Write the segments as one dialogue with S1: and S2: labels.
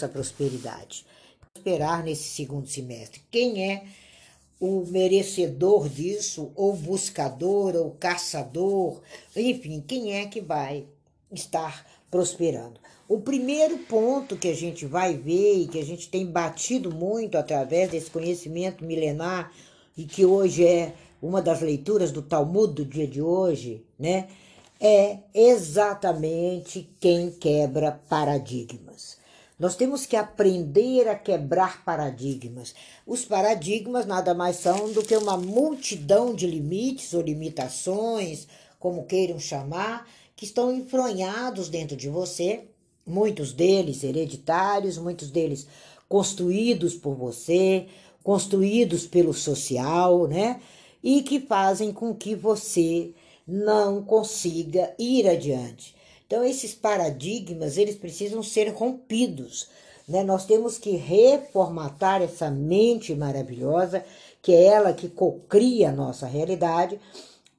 S1: essa prosperidade. Esperar nesse segundo semestre. Quem é o merecedor disso, ou buscador, ou caçador, enfim, quem é que vai estar prosperando? O primeiro ponto que a gente vai ver e que a gente tem batido muito através desse conhecimento milenar e que hoje é uma das leituras do Talmud do dia de hoje, né? É exatamente quem quebra paradigmas. Nós temos que aprender a quebrar paradigmas. Os paradigmas nada mais são do que uma multidão de limites ou limitações, como queiram chamar, que estão enfronhados dentro de você, muitos deles hereditários, muitos deles construídos por você, construídos pelo social, né? E que fazem com que você não consiga ir adiante. Então esses paradigmas, eles precisam ser rompidos, né? Nós temos que reformatar essa mente maravilhosa, que é ela que cocria a nossa realidade,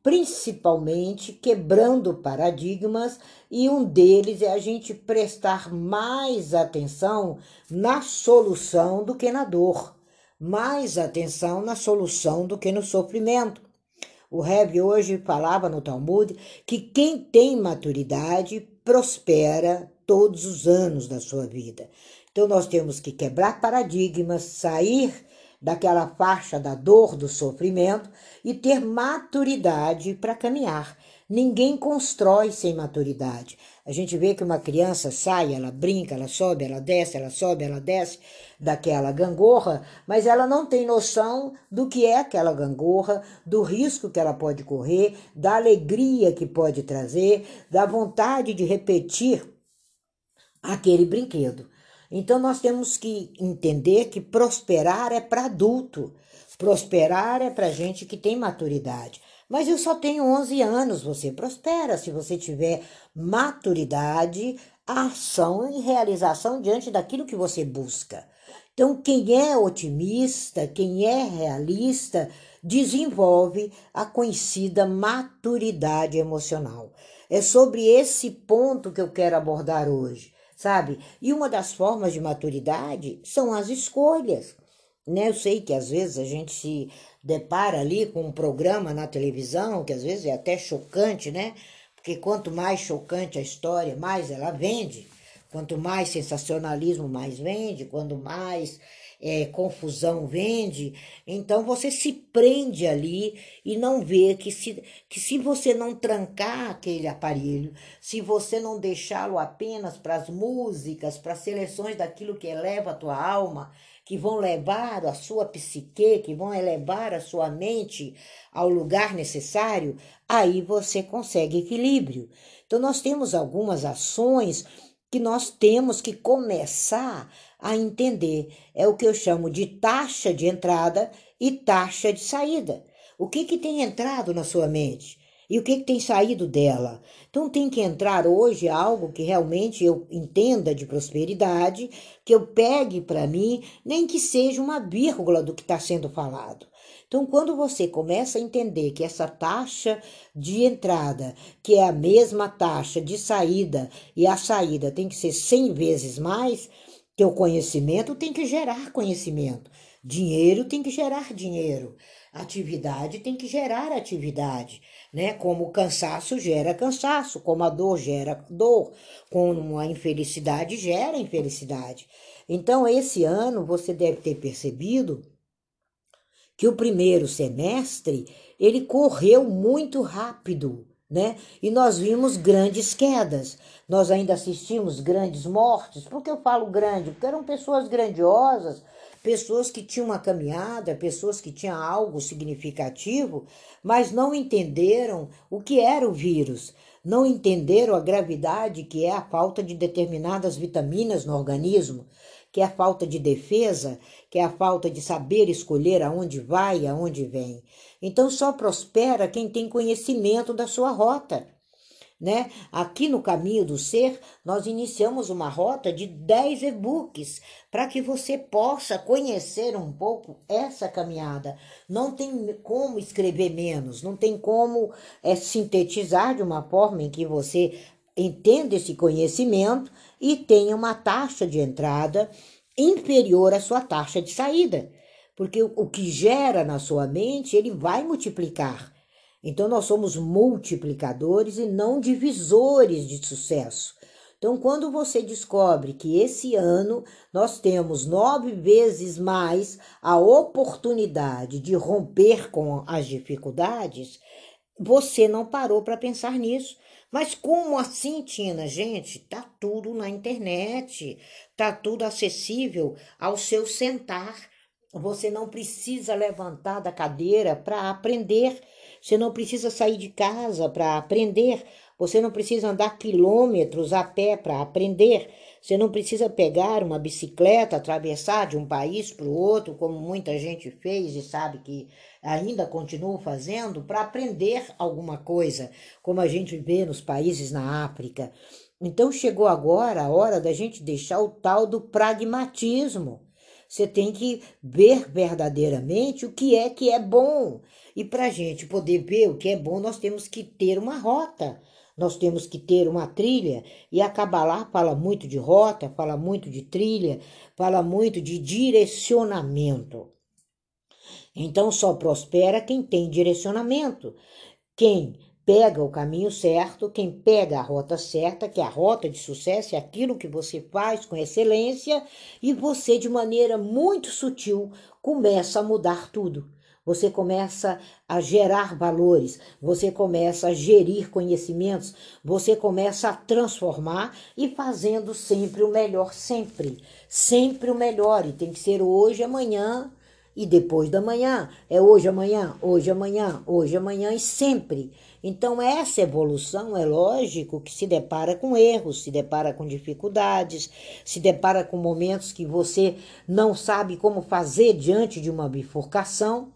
S1: principalmente quebrando paradigmas, e um deles é a gente prestar mais atenção na solução do que na dor, mais atenção na solução do que no sofrimento. O Rebbe hoje falava no Talmud que quem tem maturidade prospera todos os anos da sua vida. Então nós temos que quebrar paradigmas, sair daquela faixa da dor, do sofrimento e ter maturidade para caminhar. Ninguém constrói sem maturidade. A gente vê que uma criança sai, ela brinca, ela sobe, ela desce, ela sobe, ela desce daquela gangorra, mas ela não tem noção do que é aquela gangorra, do risco que ela pode correr, da alegria que pode trazer, da vontade de repetir aquele brinquedo. Então nós temos que entender que prosperar é para adulto, prosperar é para gente que tem maturidade. Mas eu só tenho 11 anos, você prospera se você tiver maturidade, ação e realização diante daquilo que você busca. Então, quem é otimista, quem é realista, desenvolve a conhecida maturidade emocional. É sobre esse ponto que eu quero abordar hoje, sabe? E uma das formas de maturidade são as escolhas. Né? Eu sei que às vezes a gente se depara ali com um programa na televisão, que às vezes é até chocante, né? Porque quanto mais chocante a história, mais ela vende. Quanto mais sensacionalismo, mais vende. Quanto mais é, confusão vende. Então você se prende ali e não vê que se, que se você não trancar aquele aparelho, se você não deixá-lo apenas para as músicas, para as seleções daquilo que eleva a tua alma, que vão levar a sua psique, que vão elevar a sua mente ao lugar necessário, aí você consegue equilíbrio. Então, nós temos algumas ações que nós temos que começar a entender. É o que eu chamo de taxa de entrada e taxa de saída. O que, que tem entrado na sua mente? E o que, que tem saído dela? Então tem que entrar hoje algo que realmente eu entenda de prosperidade, que eu pegue para mim, nem que seja uma vírgula do que está sendo falado. Então, quando você começa a entender que essa taxa de entrada, que é a mesma taxa de saída, e a saída tem que ser 100 vezes mais, teu conhecimento tem que gerar conhecimento. Dinheiro tem que gerar dinheiro. Atividade tem que gerar atividade, né? Como o cansaço gera cansaço, como a dor gera dor, como a infelicidade gera infelicidade. Então, esse ano você deve ter percebido que o primeiro semestre ele correu muito rápido, né? E nós vimos grandes quedas. Nós ainda assistimos grandes mortes. Por que eu falo grande? Porque eram pessoas grandiosas, pessoas que tinham uma caminhada, pessoas que tinham algo significativo, mas não entenderam o que era o vírus, não entenderam a gravidade que é a falta de determinadas vitaminas no organismo, que é a falta de defesa, que é a falta de saber escolher aonde vai e aonde vem. Então só prospera quem tem conhecimento da sua rota né? Aqui no Caminho do Ser, nós iniciamos uma rota de 10 e-books para que você possa conhecer um pouco essa caminhada. Não tem como escrever menos, não tem como é, sintetizar de uma forma em que você entenda esse conhecimento e tenha uma taxa de entrada inferior à sua taxa de saída. Porque o que gera na sua mente, ele vai multiplicar. Então, nós somos multiplicadores e não divisores de sucesso. Então, quando você descobre que esse ano nós temos nove vezes mais a oportunidade de romper com as dificuldades, você não parou para pensar nisso. Mas como assim, Tina? Gente, tá tudo na internet, tá tudo acessível ao seu sentar. Você não precisa levantar da cadeira para aprender. Você não precisa sair de casa para aprender. Você não precisa andar quilômetros a pé para aprender. Você não precisa pegar uma bicicleta, atravessar de um país para o outro, como muita gente fez e sabe que ainda continua fazendo, para aprender alguma coisa, como a gente vê nos países na África. Então chegou agora a hora da gente deixar o tal do pragmatismo. Você tem que ver verdadeiramente o que é que é bom. E para a gente poder ver o que é bom, nós temos que ter uma rota nós temos que ter uma trilha, e a Kabbalah fala muito de rota, fala muito de trilha, fala muito de direcionamento. Então só prospera quem tem direcionamento, quem pega o caminho certo, quem pega a rota certa, que é a rota de sucesso, é aquilo que você faz com excelência e você, de maneira muito sutil, começa a mudar tudo você começa a gerar valores, você começa a gerir conhecimentos, você começa a transformar e fazendo sempre o melhor, sempre, sempre o melhor. E tem que ser hoje, amanhã e depois da manhã. É hoje, amanhã, hoje, amanhã, hoje, amanhã e sempre. Então, essa evolução é lógico que se depara com erros, se depara com dificuldades, se depara com momentos que você não sabe como fazer diante de uma bifurcação.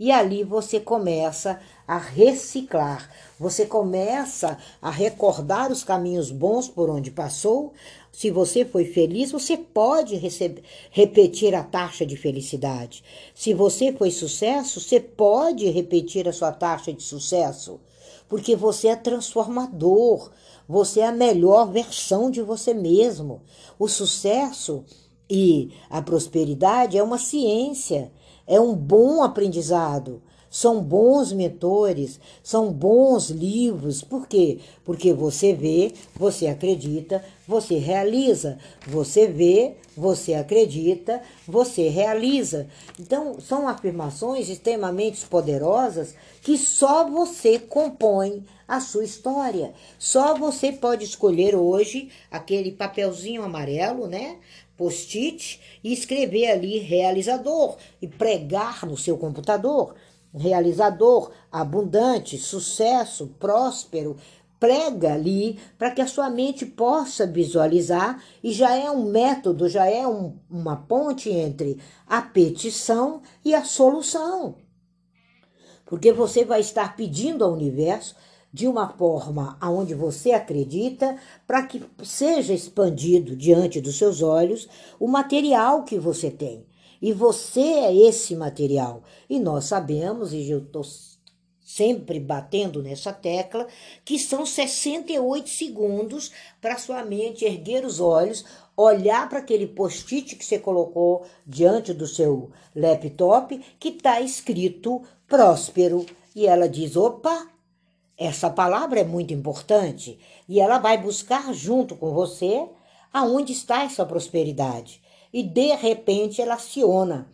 S1: E ali você começa a reciclar, você começa a recordar os caminhos bons por onde passou. Se você foi feliz, você pode receber, repetir a taxa de felicidade. Se você foi sucesso, você pode repetir a sua taxa de sucesso, porque você é transformador, você é a melhor versão de você mesmo. O sucesso e a prosperidade é uma ciência é um bom aprendizado, são bons mentores, são bons livros. Por quê? Porque você vê, você acredita, você realiza. Você vê, você acredita, você realiza. Então, são afirmações extremamente poderosas que só você compõe a sua história. Só você pode escolher hoje aquele papelzinho amarelo, né? Post-it e escrever ali realizador e pregar no seu computador. Realizador, abundante, sucesso, próspero. Prega ali para que a sua mente possa visualizar e já é um método, já é um, uma ponte entre a petição e a solução. Porque você vai estar pedindo ao universo de uma forma aonde você acredita, para que seja expandido diante dos seus olhos o material que você tem. E você é esse material. E nós sabemos, e eu estou sempre batendo nessa tecla, que são 68 segundos para sua mente erguer os olhos, olhar para aquele post-it que você colocou diante do seu laptop, que está escrito próspero. E ela diz: opa, essa palavra é muito importante e ela vai buscar junto com você aonde está essa prosperidade. E de repente ela aciona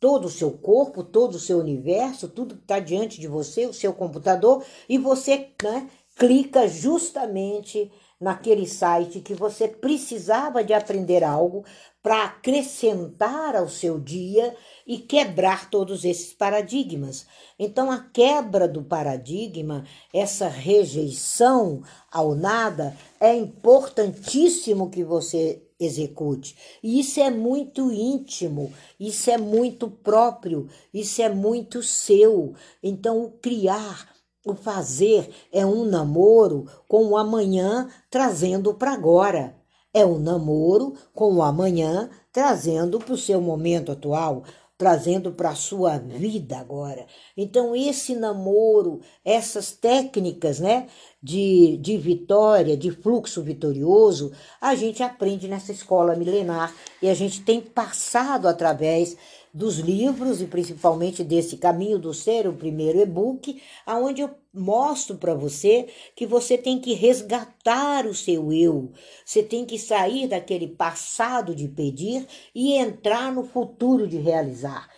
S1: todo o seu corpo, todo o seu universo, tudo que está diante de você, o seu computador, e você né, clica justamente naquele site que você precisava de aprender algo para acrescentar ao seu dia e quebrar todos esses paradigmas. Então, a quebra do paradigma, essa rejeição ao nada, é importantíssimo que você execute. E isso é muito íntimo, isso é muito próprio, isso é muito seu. Então, o criar, o fazer é um namoro com o amanhã trazendo para agora. É um namoro com o amanhã trazendo para o seu momento atual trazendo para a sua vida agora. Então, esse namoro, essas técnicas, né, de, de vitória, de fluxo vitorioso, a gente aprende nessa escola milenar e a gente tem passado através dos livros e principalmente desse Caminho do Ser, o primeiro e-book, aonde eu mostro para você que você tem que resgatar o seu eu. Você tem que sair daquele passado de pedir e entrar no futuro de realizar.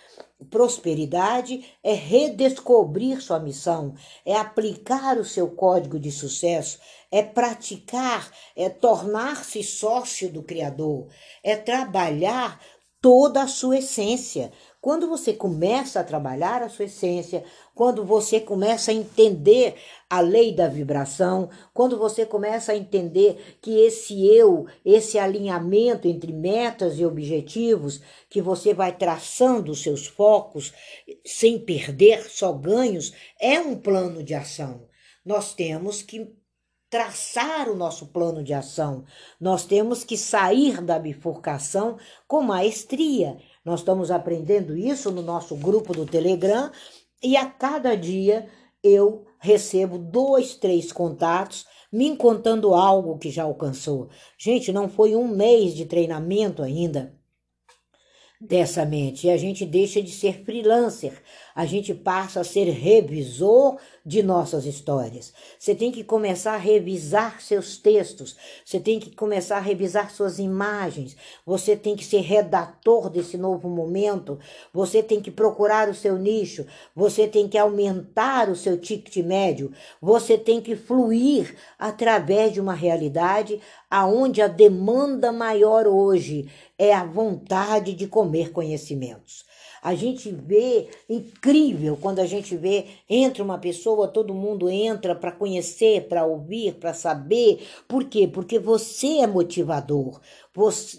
S1: Prosperidade é redescobrir sua missão, é aplicar o seu código de sucesso, é praticar, é tornar-se sócio do Criador, é trabalhar toda a sua essência. Quando você começa a trabalhar a sua essência, quando você começa a entender a lei da vibração, quando você começa a entender que esse eu, esse alinhamento entre metas e objetivos, que você vai traçando os seus focos sem perder só ganhos, é um plano de ação. Nós temos que traçar o nosso plano de ação. Nós temos que sair da bifurcação com maestria. Nós estamos aprendendo isso no nosso grupo do Telegram e a cada dia eu recebo dois, três contatos me contando algo que já alcançou. Gente, não foi um mês de treinamento ainda dessa mente e a gente deixa de ser freelancer a gente passa a ser revisor de nossas histórias. Você tem que começar a revisar seus textos, você tem que começar a revisar suas imagens, você tem que ser redator desse novo momento, você tem que procurar o seu nicho, você tem que aumentar o seu ticket médio, você tem que fluir através de uma realidade aonde a demanda maior hoje é a vontade de comer conhecimentos. A gente vê incrível quando a gente vê entra uma pessoa, todo mundo entra para conhecer, para ouvir, para saber. Por quê? Porque você é motivador.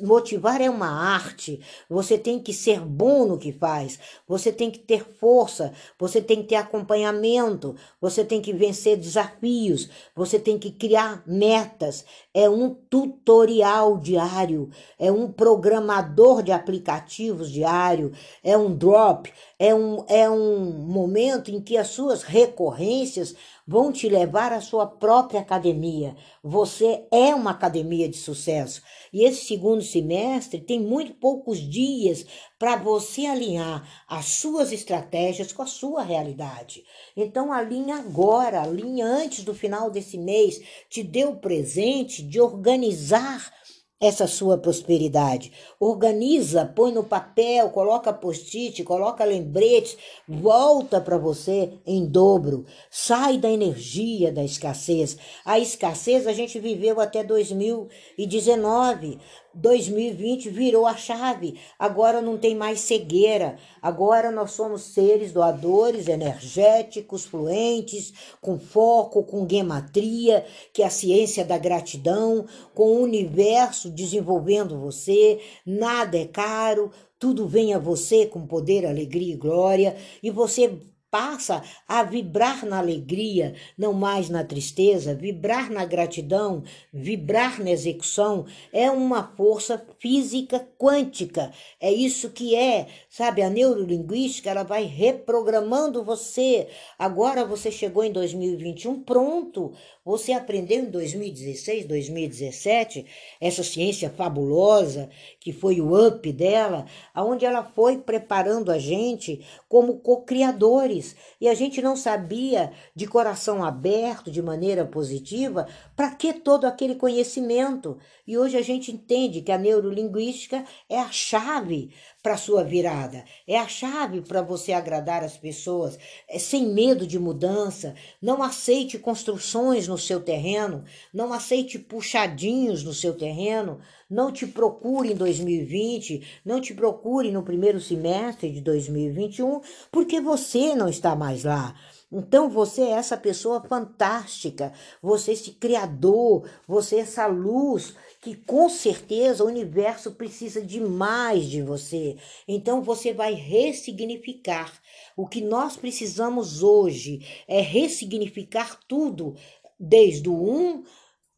S1: Motivar é uma arte. Você tem que ser bom no que faz. Você tem que ter força. Você tem que ter acompanhamento. Você tem que vencer desafios. Você tem que criar metas. É um tutorial diário. É um programador de aplicativos diário. É um drop. É um, é um momento em que as suas recorrências vão te levar à sua própria academia. Você é uma academia de sucesso. E esse segundo semestre tem muito poucos dias para você alinhar as suas estratégias com a sua realidade. Então alinhe agora, alinhe antes do final desse mês, te dê o presente de organizar essa sua prosperidade. Organiza, põe no papel, coloca post-it, coloca lembretes, volta para você em dobro. Sai da energia da escassez. A escassez a gente viveu até 2019. 2020 virou a chave. Agora não tem mais cegueira. Agora nós somos seres doadores, energéticos, fluentes, com foco, com gematria, que é a ciência da gratidão, com o universo desenvolvendo você. Nada é caro, tudo vem a você com poder, alegria e glória, e você passa a vibrar na alegria, não mais na tristeza, vibrar na gratidão, vibrar na execução, é uma força física quântica. É isso que é, sabe? A neurolinguística, ela vai reprogramando você. Agora você chegou em 2021 pronto. Você aprendeu em 2016, 2017 essa ciência fabulosa que foi o up dela, aonde ela foi preparando a gente como co-criadores e a gente não sabia de coração aberto, de maneira positiva, para que todo aquele conhecimento. E hoje a gente entende que a neurolinguística é a chave para sua virada, é a chave para você agradar as pessoas, é sem medo de mudança. Não aceite construções no seu terreno, não aceite puxadinhos no seu terreno, não te procure em 2020, não te procure no primeiro semestre de 2021, porque você não está mais lá. Então você é essa pessoa fantástica, você é esse criador, você é essa luz que com certeza o universo precisa de mais de você. Então você vai ressignificar. O que nós precisamos hoje é ressignificar tudo, desde o 1,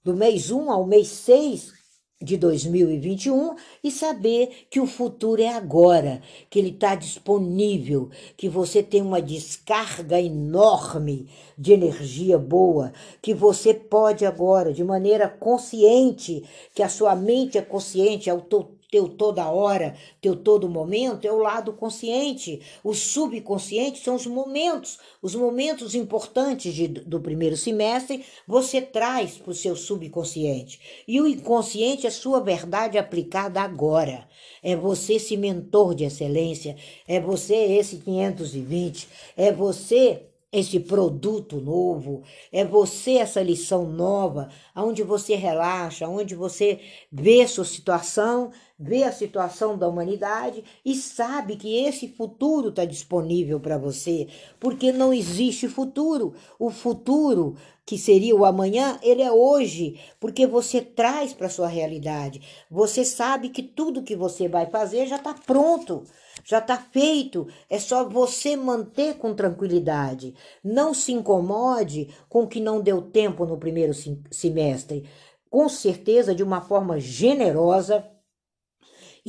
S1: do mês 1 ao mês 6 de 2021 e saber que o futuro é agora, que ele está disponível, que você tem uma descarga enorme de energia boa, que você pode agora, de maneira consciente, que a sua mente é consciente, é o teu toda hora, teu todo momento, é o lado consciente. O subconsciente são os momentos, os momentos importantes de, do primeiro semestre, você traz para o seu subconsciente. E o inconsciente é sua verdade aplicada agora. É você esse mentor de excelência, é você esse 520, é você esse produto novo, é você essa lição nova, onde você relaxa, onde você vê sua situação, vê a situação da humanidade e sabe que esse futuro está disponível para você, porque não existe futuro. O futuro, que seria o amanhã, ele é hoje, porque você traz para sua realidade. Você sabe que tudo que você vai fazer já está pronto já está feito, é só você manter com tranquilidade. Não se incomode com que não deu tempo no primeiro semestre. Com certeza, de uma forma generosa,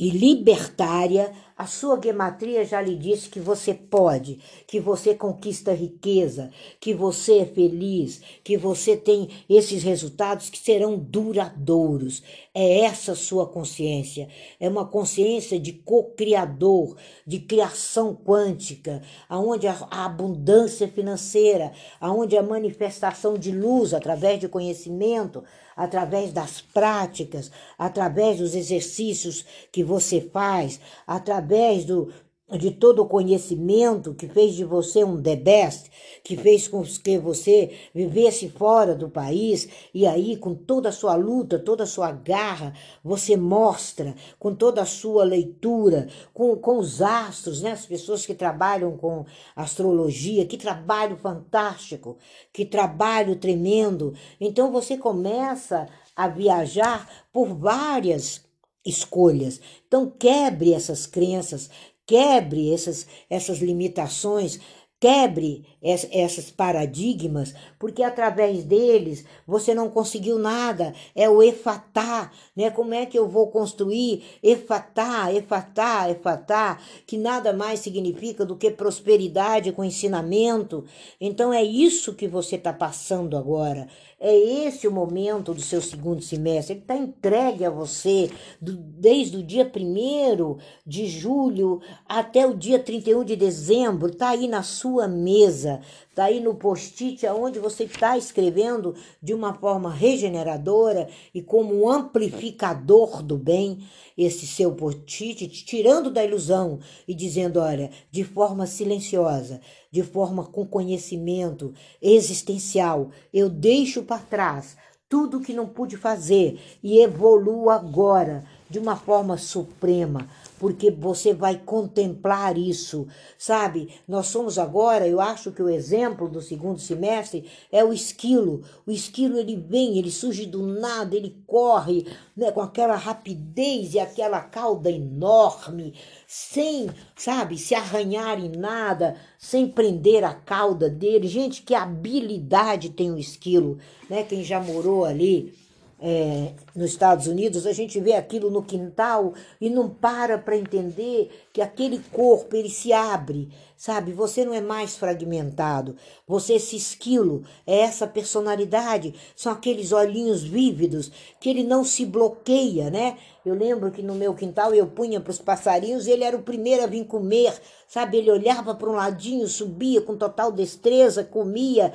S1: e libertária, a sua gematria já lhe disse que você pode, que você conquista riqueza, que você é feliz, que você tem esses resultados que serão duradouros. É essa sua consciência. É uma consciência de co-criador, de criação quântica, aonde a abundância financeira, aonde a manifestação de luz através de conhecimento, através das práticas, através dos exercícios que você faz, através do, de todo o conhecimento que fez de você um the best, que fez com que você vivesse fora do país e aí com toda a sua luta, toda a sua garra, você mostra com toda a sua leitura, com, com os astros, né? as pessoas que trabalham com astrologia, que trabalho fantástico, que trabalho tremendo. Então você começa a viajar por várias escolhas. Então quebre essas crenças, quebre essas, essas limitações, quebre esses paradigmas, porque através deles você não conseguiu nada. É o efatá, né? Como é que eu vou construir efatá, efatá, efatá, que nada mais significa do que prosperidade com ensinamento. Então é isso que você está passando agora. É esse o momento do seu segundo semestre. Ele está entregue a você do, desde o dia 1 de julho até o dia 31 de dezembro. Está aí na sua mesa, está aí no post-it, aonde você está escrevendo de uma forma regeneradora e como um amplificador do bem esse seu post-it, tirando da ilusão e dizendo: olha, de forma silenciosa, de forma com conhecimento existencial, eu deixo para trás tudo que não pude fazer e evoluo agora de uma forma suprema, porque você vai contemplar isso, sabe? Nós somos agora, eu acho que o exemplo do segundo semestre é o esquilo. O esquilo ele vem, ele surge do nada, ele corre né, com aquela rapidez e aquela cauda enorme, sem, sabe, se arranhar em nada, sem prender a cauda dele. Gente, que habilidade tem o esquilo, né? Quem já morou ali é, nos Estados Unidos, a gente vê aquilo no quintal e não para para entender que aquele corpo ele se abre, sabe? Você não é mais fragmentado, você esse esquilo, é essa personalidade, são aqueles olhinhos vívidos que ele não se bloqueia, né? Eu lembro que no meu quintal eu punha para os passarinhos, ele era o primeiro a vir comer, sabe? Ele olhava para um ladinho, subia com total destreza, comia,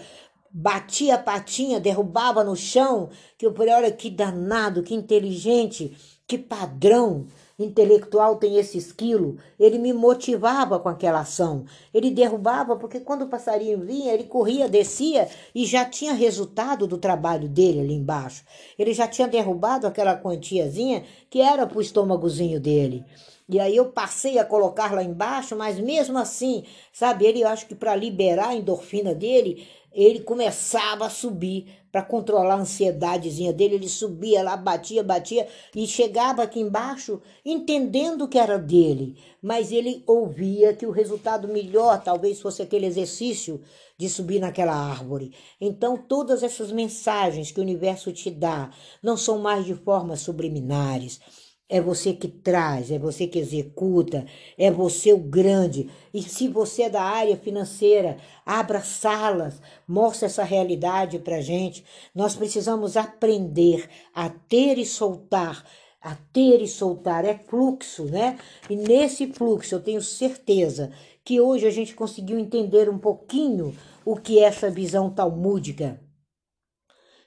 S1: batia a patinha, derrubava no chão, que eu falei, olha que danado, que inteligente, que padrão intelectual tem esse esquilo. Ele me motivava com aquela ação. Ele derrubava, porque quando o passarinho vinha, ele corria, descia e já tinha resultado do trabalho dele ali embaixo. Ele já tinha derrubado aquela quantiazinha que era para o estômagozinho dele. E aí eu passei a colocar lá embaixo, mas mesmo assim, sabe, ele eu acho que para liberar a endorfina dele, ele começava a subir para controlar a ansiedadezinha dele, ele subia lá, batia, batia e chegava aqui embaixo entendendo que era dele, mas ele ouvia que o resultado melhor talvez fosse aquele exercício de subir naquela árvore. Então, todas essas mensagens que o universo te dá não são mais de formas subliminares é você que traz, é você que executa, é você o grande. E se você é da área financeira, abra salas, mostre essa realidade para gente. Nós precisamos aprender a ter e soltar. A ter e soltar é fluxo, né? E nesse fluxo eu tenho certeza que hoje a gente conseguiu entender um pouquinho o que é essa visão talmúdica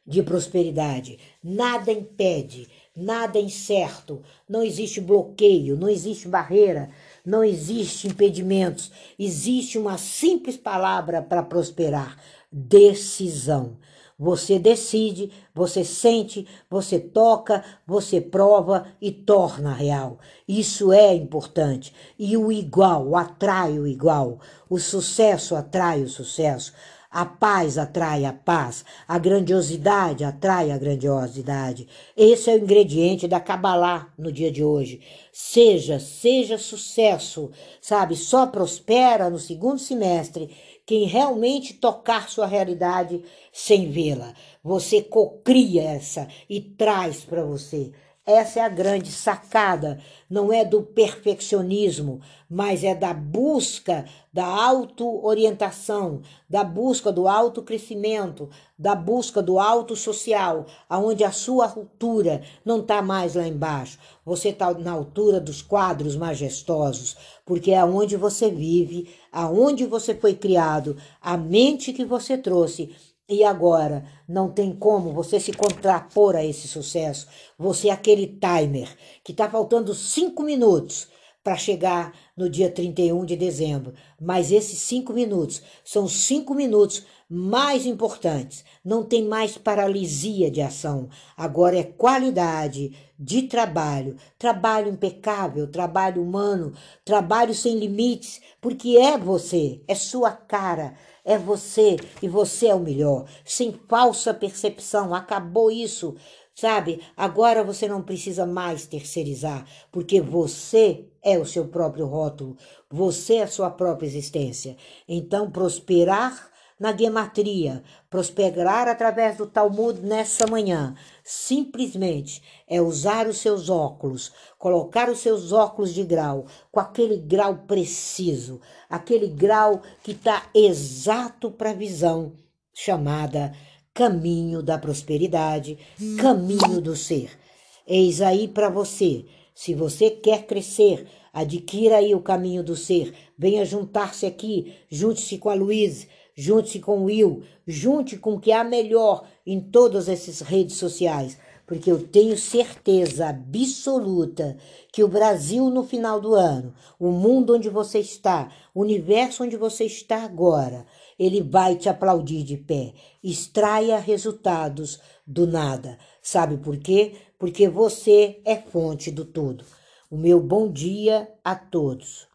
S1: de prosperidade. Nada impede nada é incerto, não existe bloqueio, não existe barreira, não existe impedimentos. Existe uma simples palavra para prosperar: decisão. Você decide, você sente, você toca, você prova e torna real. Isso é importante. E o igual atrai o igual. O sucesso atrai o sucesso. A paz atrai a paz, a grandiosidade atrai a grandiosidade. Esse é o ingrediente da Kabbalah no dia de hoje. Seja, seja sucesso, sabe? Só prospera no segundo semestre quem realmente tocar sua realidade sem vê-la. Você cocria essa e traz para você. Essa é a grande sacada, não é do perfeccionismo, mas é da busca da auto-orientação, da busca do autocrescimento, da busca do auto social, aonde a sua altura não está mais lá embaixo. Você está na altura dos quadros majestosos, porque é onde você vive, aonde você foi criado, a mente que você trouxe e agora não tem como você se contrapor a esse sucesso. Você é aquele timer que está faltando cinco minutos para chegar no dia 31 de dezembro. Mas esses cinco minutos são cinco minutos mais importantes. Não tem mais paralisia de ação. Agora é qualidade de trabalho, trabalho impecável, trabalho humano, trabalho sem limites, porque é você, é sua cara é você e você é o melhor, sem falsa percepção. Acabou isso, sabe? Agora você não precisa mais terceirizar, porque você é o seu próprio rótulo, você é a sua própria existência. Então, prosperar na gematria, prosperar através do Talmud nessa manhã, simplesmente é usar os seus óculos, colocar os seus óculos de grau, com aquele grau preciso, aquele grau que está exato para a visão chamada caminho da prosperidade, caminho do ser. Eis aí para você, se você quer crescer, adquira aí o caminho do ser, venha juntar-se aqui, junte-se com a Luísa junte-se com o Will, junte com o que há melhor em todas essas redes sociais, porque eu tenho certeza absoluta que o Brasil no final do ano, o mundo onde você está, o universo onde você está agora, ele vai te aplaudir de pé. Extraia resultados do nada. Sabe por quê? Porque você é fonte do tudo. O meu bom dia a todos.